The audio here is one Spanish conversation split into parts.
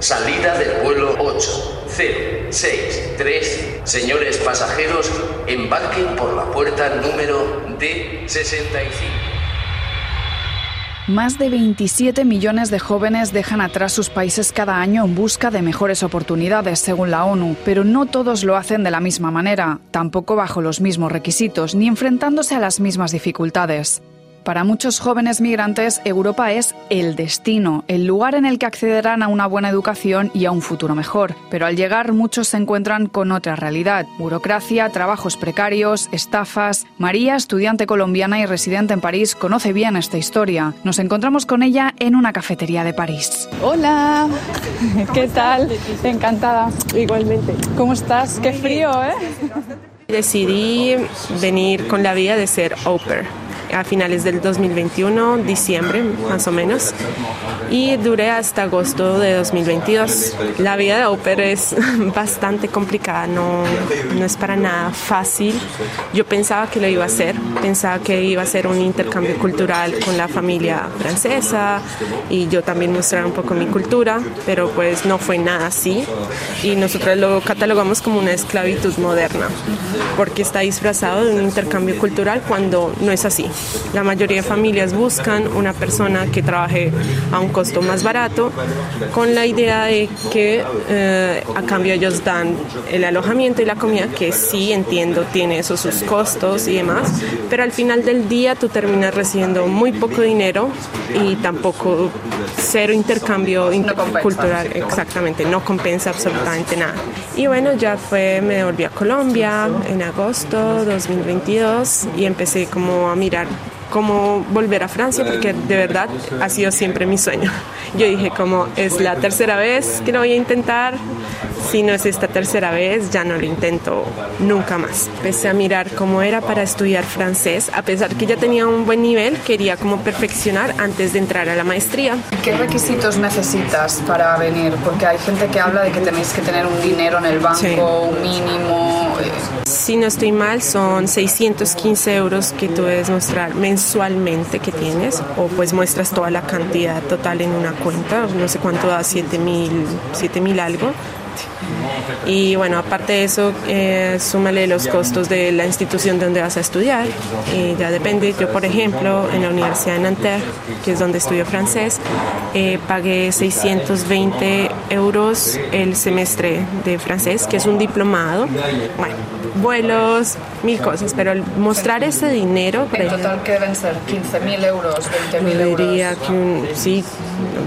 Salida del vuelo 8063. Señores pasajeros, embarquen por la puerta número D65. Más de 27 millones de jóvenes dejan atrás sus países cada año en busca de mejores oportunidades, según la ONU, pero no todos lo hacen de la misma manera, tampoco bajo los mismos requisitos, ni enfrentándose a las mismas dificultades. Para muchos jóvenes migrantes, Europa es el destino, el lugar en el que accederán a una buena educación y a un futuro mejor. Pero al llegar muchos se encuentran con otra realidad. Burocracia, trabajos precarios, estafas. María, estudiante colombiana y residente en París, conoce bien esta historia. Nos encontramos con ella en una cafetería de París. Hola, ¿qué tal? Encantada. Igualmente. ¿Cómo estás? Qué frío, ¿eh? Decidí venir con la vida de ser au pair a finales del 2021, diciembre más o menos, y duré hasta agosto de 2022. La vida de ópera es bastante complicada, no, no es para nada fácil. Yo pensaba que lo iba a hacer, pensaba que iba a ser un intercambio cultural con la familia francesa y yo también mostrar un poco mi cultura, pero pues no fue nada así y nosotros lo catalogamos como una esclavitud moderna, porque está disfrazado de un intercambio cultural cuando no es así. La mayoría de familias buscan una persona que trabaje a un costo más barato con la idea de que eh, a cambio ellos dan el alojamiento y la comida, que sí entiendo tiene esos sus costos y demás, pero al final del día tú terminas recibiendo muy poco dinero y tampoco cero intercambio cultural, exactamente, no compensa absolutamente nada. Y bueno, ya fue, me volví a Colombia en agosto 2022 y empecé como a mirar cómo volver a Francia porque de verdad ha sido siempre mi sueño. Yo dije como es la tercera vez que lo voy a intentar, si no es esta tercera vez ya no lo intento nunca más. Empecé a mirar cómo era para estudiar francés, a pesar que ya tenía un buen nivel, quería como perfeccionar antes de entrar a la maestría. ¿Qué requisitos necesitas para venir? Porque hay gente que habla de que tenéis que tener un dinero en el banco, un mínimo. Eh. Si no estoy mal, son 615 euros que tú debes mostrar mensualmente que tienes, o pues muestras toda la cantidad total en una cuenta, no sé cuánto da, 7 mil algo. Y bueno, aparte de eso, eh, súmale los costos de la institución donde vas a estudiar. Y ya depende. Yo, por ejemplo, en la Universidad de Nanterre, que es donde estudio francés, eh, pagué 620 euros el semestre de francés, que es un diplomado. Bueno, vuelos, mil cosas, pero mostrar ese dinero... En total, ¿qué deben ser? ¿15.000 euros? ¿20.000 euros? diría que sí,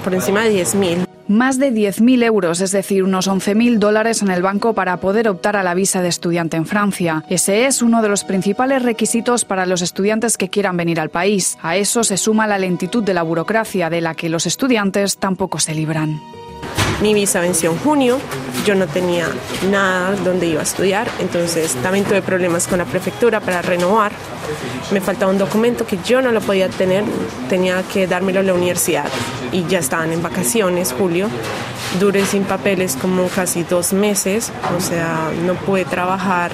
por encima de 10.000. Más de 10.000 euros, es decir, unos 11.000 dólares en el banco para poder optar a la visa de estudiante en Francia. Ese es uno de los principales requisitos para los estudiantes que quieran venir al país. A eso se suma la lentitud de la burocracia de la que los estudiantes tampoco se libran. Mi visa venció en junio, yo no tenía nada donde iba a estudiar, entonces también tuve problemas con la prefectura para renovar. Me faltaba un documento que yo no lo podía tener, tenía que dármelo a la universidad y ya estaban en vacaciones, julio. Duré sin papeles como casi dos meses, o sea, no pude trabajar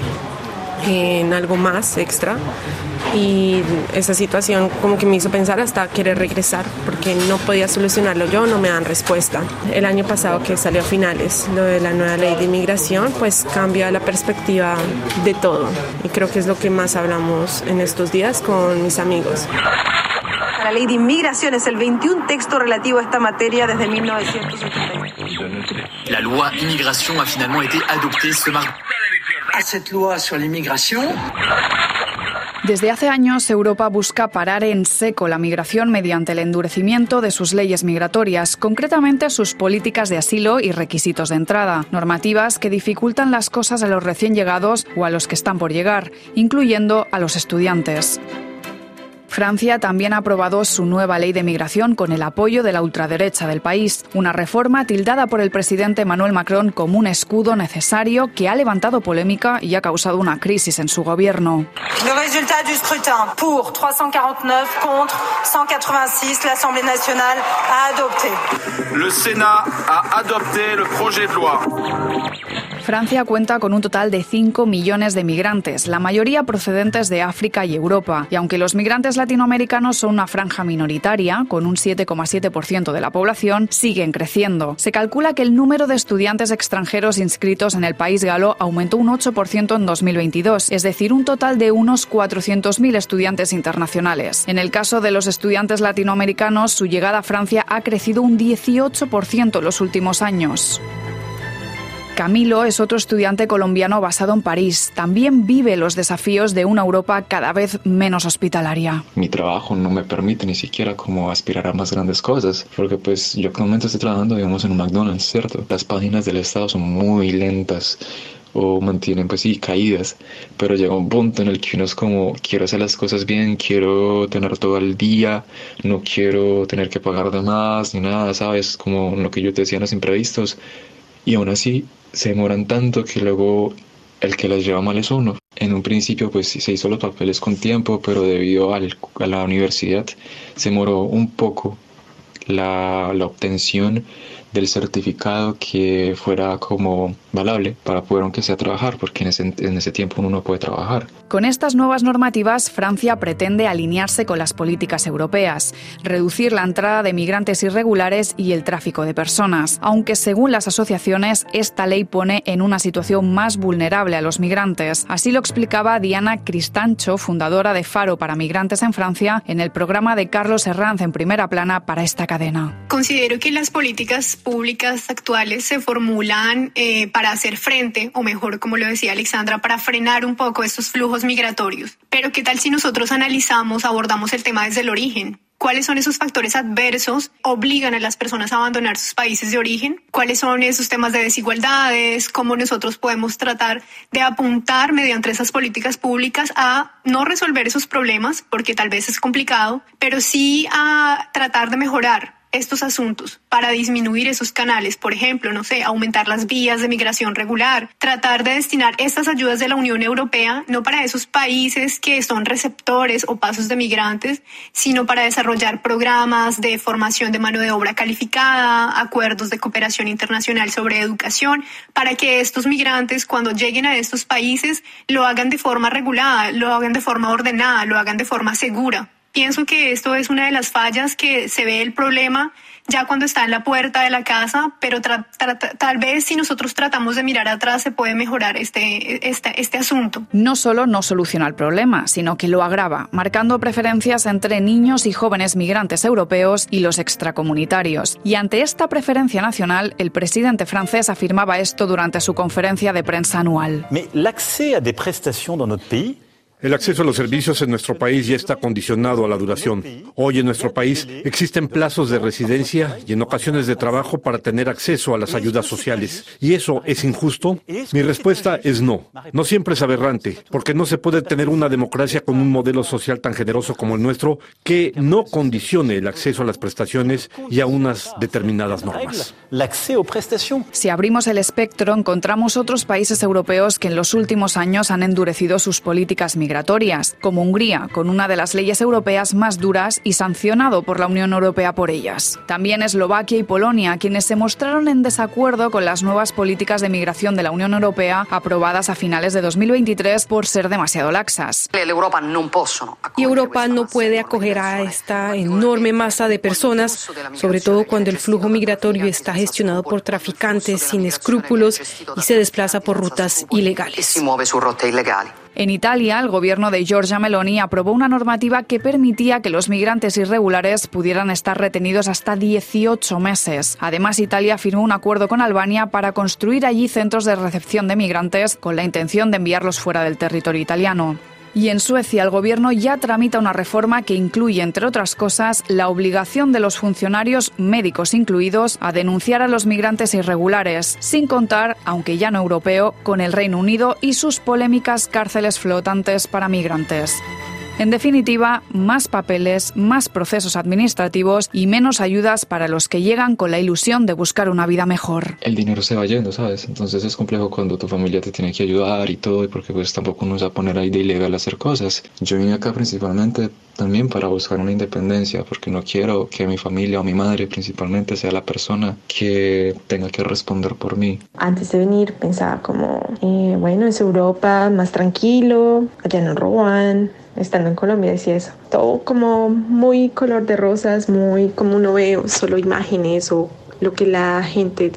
en algo más extra y esa situación como que me hizo pensar hasta querer regresar porque no podía solucionarlo yo, no me dan respuesta. El año pasado que salió a finales lo de la nueva ley de inmigración, pues cambia la perspectiva de todo y creo que es lo que más hablamos en estos días con mis amigos. La ley de inmigración es el 21 texto relativo a esta materia desde 1981. La loi immigration a finalement été adoptée ce mardi. À cette loi sur l'immigration, desde hace años, Europa busca parar en seco la migración mediante el endurecimiento de sus leyes migratorias, concretamente sus políticas de asilo y requisitos de entrada, normativas que dificultan las cosas a los recién llegados o a los que están por llegar, incluyendo a los estudiantes. Francia también ha aprobado su nueva ley de migración con el apoyo de la ultraderecha del país, una reforma tildada por el presidente Emmanuel Macron como un escudo necesario que ha levantado polémica y ha causado una crisis en su gobierno. El resultado del scrutin, por 349 contre 186, la Asamblea Nacional ha adopté. Le Sénat a adopté le projet de loi. Francia cuenta con un total de 5 millones de migrantes, la mayoría procedentes de África y Europa. Y aunque los migrantes latinoamericanos son una franja minoritaria, con un 7,7% de la población, siguen creciendo. Se calcula que el número de estudiantes extranjeros inscritos en el país galo aumentó un 8% en 2022, es decir, un total de unos 400.000 estudiantes internacionales. En el caso de los estudiantes latinoamericanos, su llegada a Francia ha crecido un 18% en los últimos años. Camilo es otro estudiante colombiano basado en París. También vive los desafíos de una Europa cada vez menos hospitalaria. Mi trabajo no me permite ni siquiera como aspirar a más grandes cosas, porque pues yo actualmente estoy trabajando, digamos, en un McDonald's, ¿cierto? Las páginas del Estado son muy lentas o mantienen pues sí caídas, pero llega un punto en el que uno es como quiero hacer las cosas bien, quiero tener todo el día, no quiero tener que pagar de más ni nada, ¿sabes? Como lo que yo te decía en los imprevistos y aún así se demoran tanto que luego el que las lleva mal es uno. En un principio pues se hizo los papeles con tiempo, pero debido al, a la universidad se demoró un poco la, la obtención del certificado que fuera como valable para poder aunque sea trabajar, porque en ese, en ese tiempo uno no puede trabajar. Con estas nuevas normativas, Francia pretende alinearse con las políticas europeas, reducir la entrada de migrantes irregulares y el tráfico de personas, aunque según las asociaciones, esta ley pone en una situación más vulnerable a los migrantes. Así lo explicaba Diana Cristancho, fundadora de Faro para Migrantes en Francia, en el programa de Carlos Herranz en primera plana para esta cadena. Considero que las políticas públicas actuales se formulan eh, para hacer frente, o mejor, como lo decía Alexandra, para frenar un poco estos flujos migratorios. Pero ¿qué tal si nosotros analizamos, abordamos el tema desde el origen? ¿Cuáles son esos factores adversos obligan a las personas a abandonar sus países de origen? ¿Cuáles son esos temas de desigualdades? ¿Cómo nosotros podemos tratar de apuntar mediante esas políticas públicas a no resolver esos problemas, porque tal vez es complicado, pero sí a tratar de mejorar estos asuntos para disminuir esos canales, por ejemplo, no sé, aumentar las vías de migración regular, tratar de destinar estas ayudas de la Unión Europea no para esos países que son receptores o pasos de migrantes, sino para desarrollar programas de formación de mano de obra calificada, acuerdos de cooperación internacional sobre educación, para que estos migrantes cuando lleguen a estos países lo hagan de forma regulada, lo hagan de forma ordenada, lo hagan de forma segura. Pienso que esto es una de las fallas que se ve el problema ya cuando está en la puerta de la casa, pero tal vez si nosotros tratamos de mirar atrás se puede mejorar este, este, este asunto. No solo no soluciona el problema, sino que lo agrava, marcando preferencias entre niños y jóvenes migrantes europeos y los extracomunitarios. Y ante esta preferencia nacional, el presidente francés afirmaba esto durante su conferencia de prensa anual. Mais l'accès à des prestations dans notre pays el acceso a los servicios en nuestro país ya está condicionado a la duración. Hoy en nuestro país existen plazos de residencia y en ocasiones de trabajo para tener acceso a las ayudas sociales. ¿Y eso es injusto? Mi respuesta es no. No siempre es aberrante, porque no se puede tener una democracia con un modelo social tan generoso como el nuestro que no condicione el acceso a las prestaciones y a unas determinadas normas. Si abrimos el espectro, encontramos otros países europeos que en los últimos años han endurecido sus políticas migratorias migratorias, como Hungría, con una de las leyes europeas más duras y sancionado por la Unión Europea por ellas. También Eslovaquia y Polonia, quienes se mostraron en desacuerdo con las nuevas políticas de migración de la Unión Europea aprobadas a finales de 2023 por ser demasiado laxas. Y Europa no puede acoger a esta enorme masa de personas, sobre todo cuando el flujo migratorio está gestionado por traficantes sin escrúpulos y se desplaza por rutas ilegales. En Italia, el gobierno de Giorgia Meloni aprobó una normativa que permitía que los migrantes irregulares pudieran estar retenidos hasta 18 meses. Además, Italia firmó un acuerdo con Albania para construir allí centros de recepción de migrantes con la intención de enviarlos fuera del territorio italiano. Y en Suecia el gobierno ya tramita una reforma que incluye, entre otras cosas, la obligación de los funcionarios médicos incluidos a denunciar a los migrantes irregulares, sin contar, aunque ya no europeo, con el Reino Unido y sus polémicas cárceles flotantes para migrantes. En definitiva, más papeles, más procesos administrativos y menos ayudas para los que llegan con la ilusión de buscar una vida mejor. El dinero se va yendo, ¿sabes? Entonces es complejo cuando tu familia te tiene que ayudar y todo, y porque pues tampoco nos va a poner ahí de ilegal a hacer cosas. Yo vine acá principalmente también para buscar una independencia, porque no quiero que mi familia o mi madre principalmente sea la persona que tenga que responder por mí. Antes de venir pensaba como, eh, bueno, es Europa, más tranquilo, allá no roban, estando en Colombia decía eso. Todo como muy color de rosas, muy como uno ve solo imágenes o lo que la gente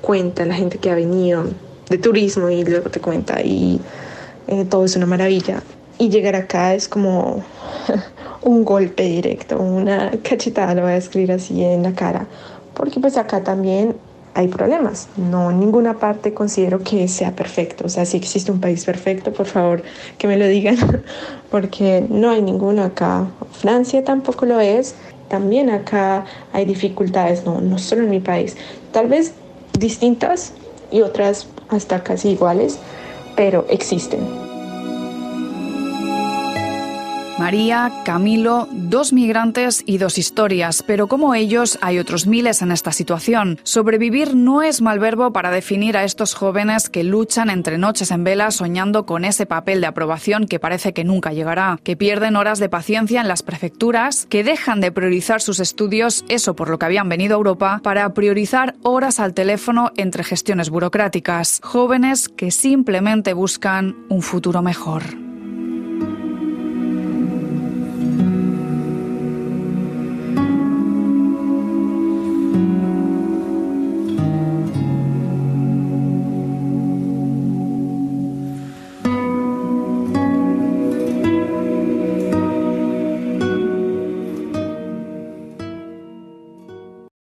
cuenta, la gente que ha venido de turismo y luego te cuenta y eh, todo es una maravilla. Y llegar acá es como un golpe directo, una cachetada, lo voy a escribir así en la cara, porque pues acá también hay problemas. No en ninguna parte considero que sea perfecto. O sea, si existe un país perfecto, por favor que me lo digan, porque no hay ninguno acá. Francia tampoco lo es. También acá hay dificultades, no, no solo en mi país. Tal vez distintas y otras hasta casi iguales, pero existen. María, Camilo, dos migrantes y dos historias, pero como ellos hay otros miles en esta situación. Sobrevivir no es mal verbo para definir a estos jóvenes que luchan entre noches en vela soñando con ese papel de aprobación que parece que nunca llegará, que pierden horas de paciencia en las prefecturas, que dejan de priorizar sus estudios, eso por lo que habían venido a Europa, para priorizar horas al teléfono entre gestiones burocráticas. Jóvenes que simplemente buscan un futuro mejor.